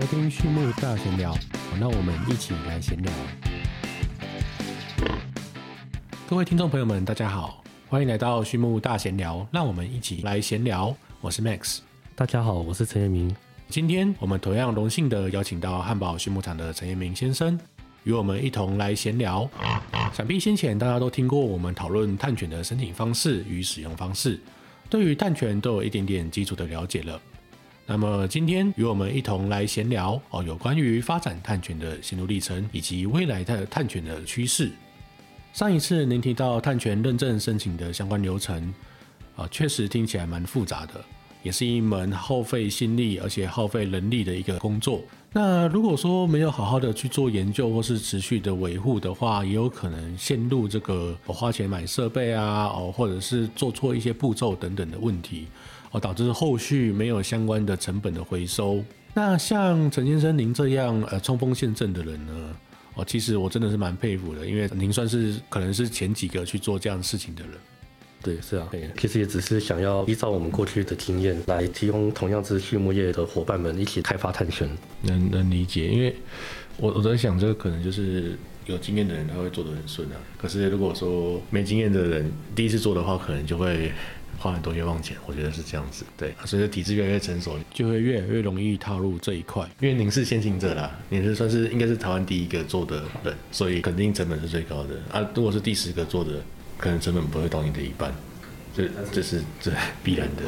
收听畜牧大闲聊，那我们一起来闲聊。各位听众朋友们，大家好，欢迎来到畜牧大闲聊，让我们一起来闲聊。我是 Max，大家好，我是陈彦明。今天我们同样荣幸的邀请到汉堡畜牧场的陈彦明先生，与我们一同来闲聊。想必先前大家都听过我们讨论碳犬的申请方式与使用方式，对于碳犬都有一点点基础的了解了。那么今天与我们一同来闲聊哦，有关于发展探权的心路历程以及未来的探权的趋势。上一次您提到探权认证申请的相关流程啊，确实听起来蛮复杂的，也是一门耗费心力而且耗费人力的一个工作。那如果说没有好好的去做研究或是持续的维护的话，也有可能陷入这个我花钱买设备啊，哦，或者是做错一些步骤等等的问题。哦，导致后续没有相关的成本的回收。那像陈先生您这样呃冲锋陷阵的人呢？哦，其实我真的是蛮佩服的，因为您算是可能是前几个去做这样事情的人。对，是啊，其实也只是想要依照我们过去的经验来提供同样是畜牧业的伙伴们一起开发碳权。能能理解，因为我我在想，这个可能就是有经验的人他会做得很顺啊。可是如果说没经验的人第一次做的话，可能就会。花很多冤枉钱，我觉得是这样子。对，随着体制越来越成熟，就会越来越容易踏入这一块。因为您是先行者啦，您是算是应该是台湾第一个做的人，所以肯定成本是最高的啊。如果是第十个做的，可能成本不会到你的一半，这这是这必然的。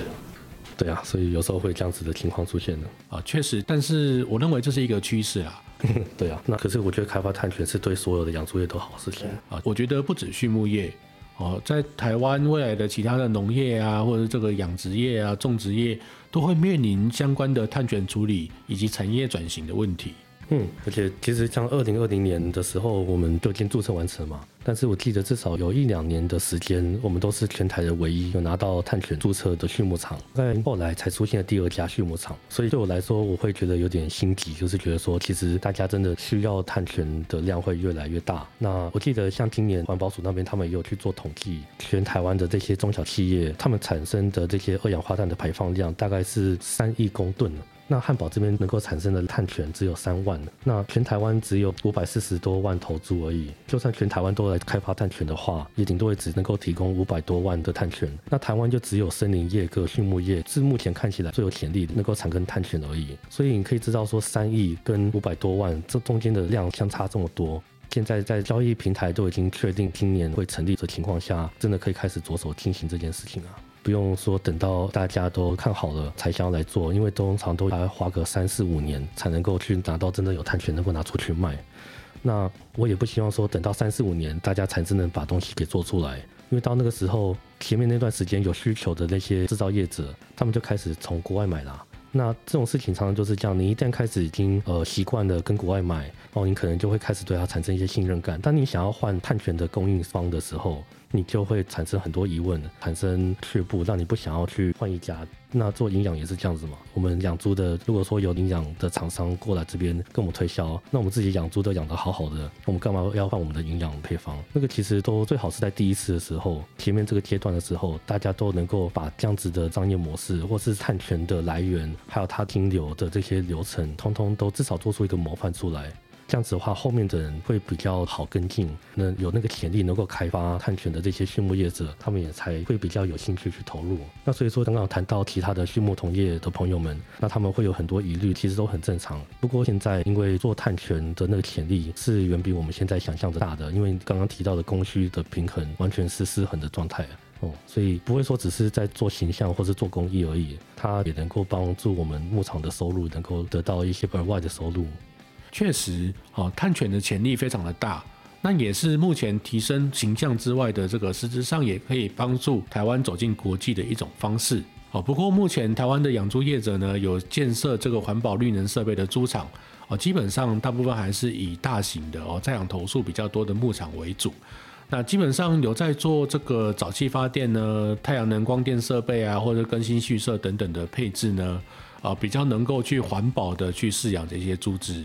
对啊，所以有时候会这样子的情况出现的啊，确实。但是我认为这是一个趋势啊。对啊，那可是我觉得开发碳权是对所有的养猪业都好事情啊。我觉得不止畜牧业。哦，在台湾未来的其他的农业啊，或者这个养殖业啊、种植业，都会面临相关的碳权处理以及产业转型的问题。嗯，而且其实像二零二零年的时候，我们就已经注册完成了嘛。但是我记得至少有一两年的时间，我们都是全台的唯一有拿到碳权注册的畜牧场。在后来才出现了第二家畜牧场，所以对我来说，我会觉得有点心急，就是觉得说，其实大家真的需要碳权的量会越来越大。那我记得像今年环保署那边，他们也有去做统计，全台湾的这些中小企业，他们产生的这些二氧化碳的排放量大概是三亿公吨。那汉堡这边能够产生的碳权只有三万，那全台湾只有五百四十多万头猪而已。就算全台湾都来开发碳权的话，也顶多也只能够提供五百多万的碳权。那台湾就只有森林业跟畜牧业是目前看起来最有潜力能够产生碳权而已。所以你可以知道说，三亿跟五百多万这中间的量相差这么多。现在在交易平台都已经确定今年会成立的情况下，真的可以开始着手进行这件事情啊。不用说，等到大家都看好了才想要来做，因为通常都要花个三四五年才能够去拿到真的有碳权，能够拿出去卖。那我也不希望说等到三四五年大家才真能把东西给做出来，因为到那个时候，前面那段时间有需求的那些制造业者，他们就开始从国外买了。那这种事情常常就是这样，你一旦开始已经呃习惯了跟国外买，哦，你可能就会开始对它产生一些信任感。当你想要换碳权的供应方的时候，你就会产生很多疑问，产生却步，让你不想要去换一家。那做营养也是这样子嘛？我们养猪的，如果说有营养的厂商过来这边跟我们推销，那我们自己养猪都养得好好的，我们干嘛要换我们的营养配方？那个其实都最好是在第一次的时候，前面这个阶段的时候，大家都能够把这样子的商业模式，或是碳权的来源，还有它停留的这些流程，通通都至少做出一个模范出来。这样子的话，后面的人会比较好跟进。那有那个潜力能够开发碳权的这些畜牧业者，他们也才会比较有兴趣去投入。那所以说，刚刚谈到其他的畜牧同业的朋友们，那他们会有很多疑虑，其实都很正常。不过现在因为做碳权的那个潜力是远比我们现在想象的大的，因为刚刚提到的供需的平衡完全是失衡的状态哦，所以不会说只是在做形象或是做公益而已，它也能够帮助我们牧场的收入能够得到一些额外的收入。确实，哦，碳犬的潜力非常的大，那也是目前提升形象之外的这个实质上也可以帮助台湾走进国际的一种方式。哦，不过目前台湾的养猪业者呢，有建设这个环保绿能设备的猪场，哦，基本上大部分还是以大型的哦在养头数比较多的牧场为主。那基本上有在做这个沼气发电呢，太阳能光电设备啊，或者更新蓄设等等的配置呢，啊，比较能够去环保的去饲养这些猪只。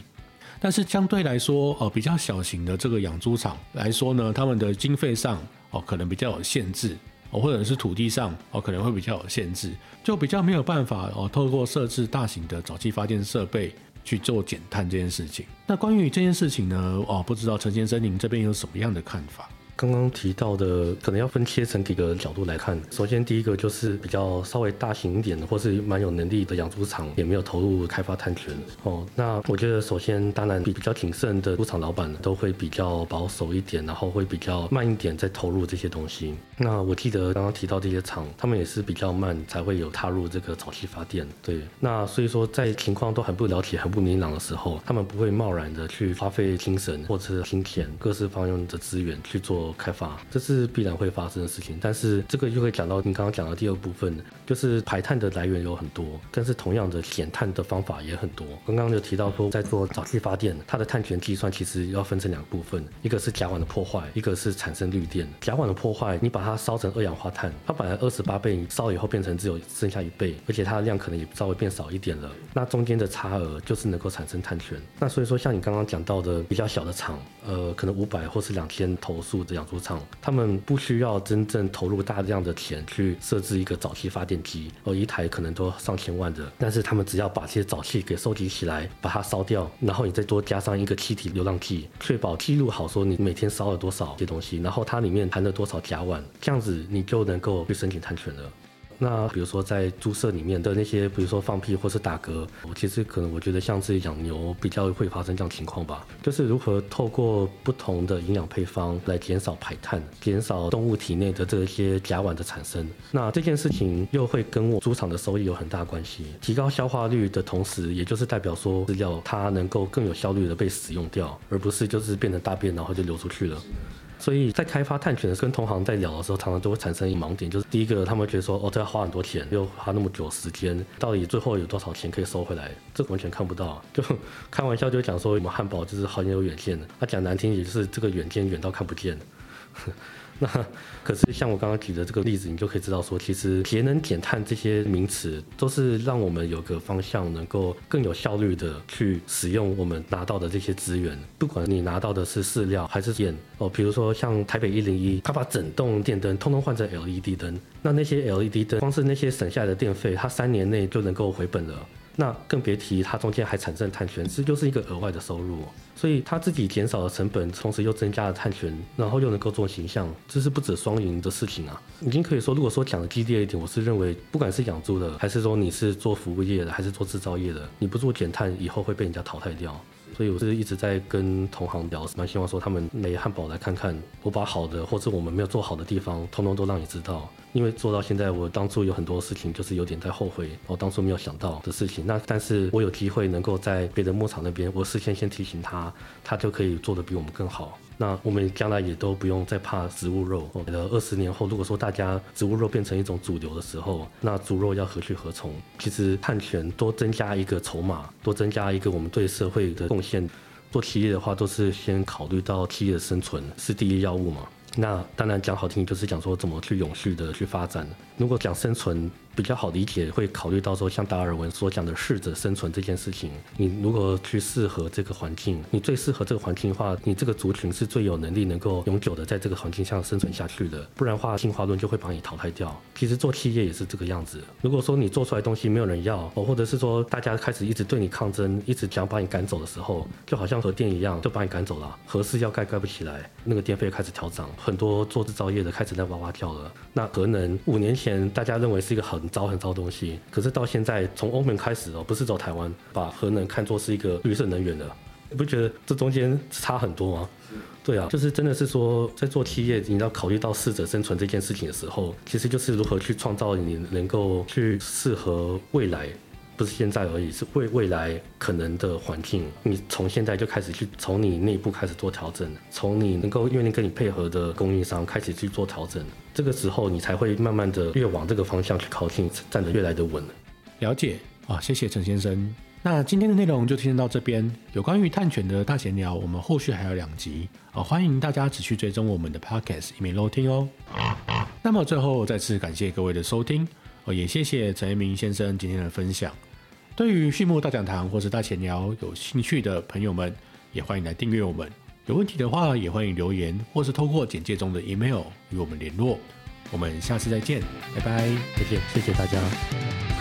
但是相对来说，呃，比较小型的这个养猪场来说呢，他们的经费上哦，可能比较有限制哦，或者是土地上哦，可能会比较有限制，就比较没有办法哦，透过设置大型的早期发电设备去做减碳这件事情。那关于这件事情呢，哦，不知道陈先生您这边有什么样的看法？刚刚提到的，可能要分切成几个角度来看。首先，第一个就是比较稍微大型一点的，或是蛮有能力的养猪场，也没有投入开发碳权哦。那我觉得，首先，当然比比较谨慎的猪场老板都会比较保守一点，然后会比较慢一点在投入这些东西。那我记得刚刚提到这些厂，他们也是比较慢才会有踏入这个早期发电。对，那所以说在情况都很不了解、很不明朗的时候，他们不会贸然的去花费精神或者金钱、各式方面的资源去做。开发这是必然会发生的事情，但是这个又会讲到你刚刚讲的第二部分，就是排碳的来源有很多，但是同样的减碳的方法也很多。刚刚就提到说，在做早期发电，它的碳权计算其实要分成两部分，一个是甲烷的破坏，一个是产生绿电。甲烷的破坏，你把它烧成二氧化碳，它本来二十八倍，你烧以后变成只有剩下一倍，而且它的量可能也稍微变少一点了。那中间的差额就是能够产生碳权。那所以说，像你刚刚讲到的比较小的厂，呃，可能五百或是两千投诉这养猪场他们不需要真正投入大量的钱去设置一个沼气发电机，哦一台可能都上千万的。但是他们只要把这些沼气给收集起来，把它烧掉，然后你再多加上一个气体流浪计，确保记录好说你每天烧了多少这些东西，然后它里面含了多少甲烷，这样子你就能够去申请碳权了。那比如说在猪舍里面的那些，比如说放屁或是打嗝，我其实可能我觉得像是养牛比较会发生这样情况吧。就是如何透过不同的营养配方来减少排碳，减少动物体内的这些甲烷的产生。那这件事情又会跟我猪场的收益有很大关系。提高消化率的同时，也就是代表说饲料它能够更有效率的被使用掉，而不是就是变成大便然后就流出去了。所以在开发探权跟同行在聊的时候，常常都会产生一盲点，就是第一个，他们觉得说，哦，这要花很多钱，又花那么久时间，到底最后有多少钱可以收回来？这完全看不到。就开玩笑就讲说，我们汉堡就是很有远见的，他讲难听也就是这个远见远到看不见。那可是像我刚刚举的这个例子，你就可以知道说，其实节能减碳这些名词都是让我们有个方向，能够更有效率的去使用我们拿到的这些资源。不管你拿到的是饲料还是电哦，比如说像台北一零一，它把整栋电灯通通换成 LED 灯，那那些 LED 灯光是那些省下来的电费，它三年内就能够回本了。那更别提它中间还产生碳权，这就是一个额外的收入。所以它自己减少了成本，同时又增加了碳权，然后又能够做形象，这是不止双赢的事情啊！已经可以说，如果说讲的激烈一点，我是认为，不管是养猪的，还是说你是做服务业的，还是做制造业的，你不做减碳，以后会被人家淘汰掉。所以我是一直在跟同行聊，蛮希望说他们来汉堡来看看，我把好的或者我们没有做好的地方，通通都让你知道。因为做到现在，我当初有很多事情就是有点在后悔，我当初没有想到的事情。那但是我有机会能够在别的牧场那边，我事先先提醒他，他就可以做得比我们更好。那我们将来也都不用再怕植物肉。呃，二十年后，如果说大家植物肉变成一种主流的时候，那猪肉要何去何从？其实碳权多增加一个筹码，多增加一个我们对社会的贡献。做企业的话，都是先考虑到企业的生存是第一要务嘛。那当然讲好听，就是讲说怎么去永续的去发展。如果讲生存。比较好理解，会考虑到说，像达尔文所讲的适者生存这件事情，你如果去适合这个环境，你最适合这个环境的话，你这个族群是最有能力能够永久的在这个环境下生存下去的，不然的话进化论就会把你淘汰掉。其实做企业也是这个样子，如果说你做出来东西没有人要，哦或者是说大家开始一直对你抗争，一直想把你赶走的时候，就好像核电一样，就把你赶走了，核四要盖盖不起来，那个电费开始调涨，很多做制造业的开始在哇哇叫了。那核能五年前大家认为是一个很。糟很糟东西，可是到现在从欧盟开始哦，不是走台湾，把核能看作是一个绿色能源的，你不觉得这中间差很多吗？对啊，就是真的是说，在做企业，你要考虑到适者生存这件事情的时候，其实就是如何去创造你能够去适合未来。不是现在而已，是为未来可能的环境。你从现在就开始去从你内部开始做调整，从你能够愿意跟你配合的供应商开始去做调整。这个时候，你才会慢慢的越往这个方向去靠近，站得越来的稳。了解啊，谢谢陈先生。那今天的内容就听到这边。有关于探犬的大闲聊，我们后续还有两集啊，欢迎大家持续追踪我们的 podcast，以免漏听哦。那么最后再次感谢各位的收听也谢谢陈一鸣先生今天的分享。对于畜牧大讲堂或是大闲聊有兴趣的朋友们，也欢迎来订阅我们。有问题的话，也欢迎留言或是透过简介中的 email 与我们联络。我们下次再见，拜拜，再见，谢谢大家。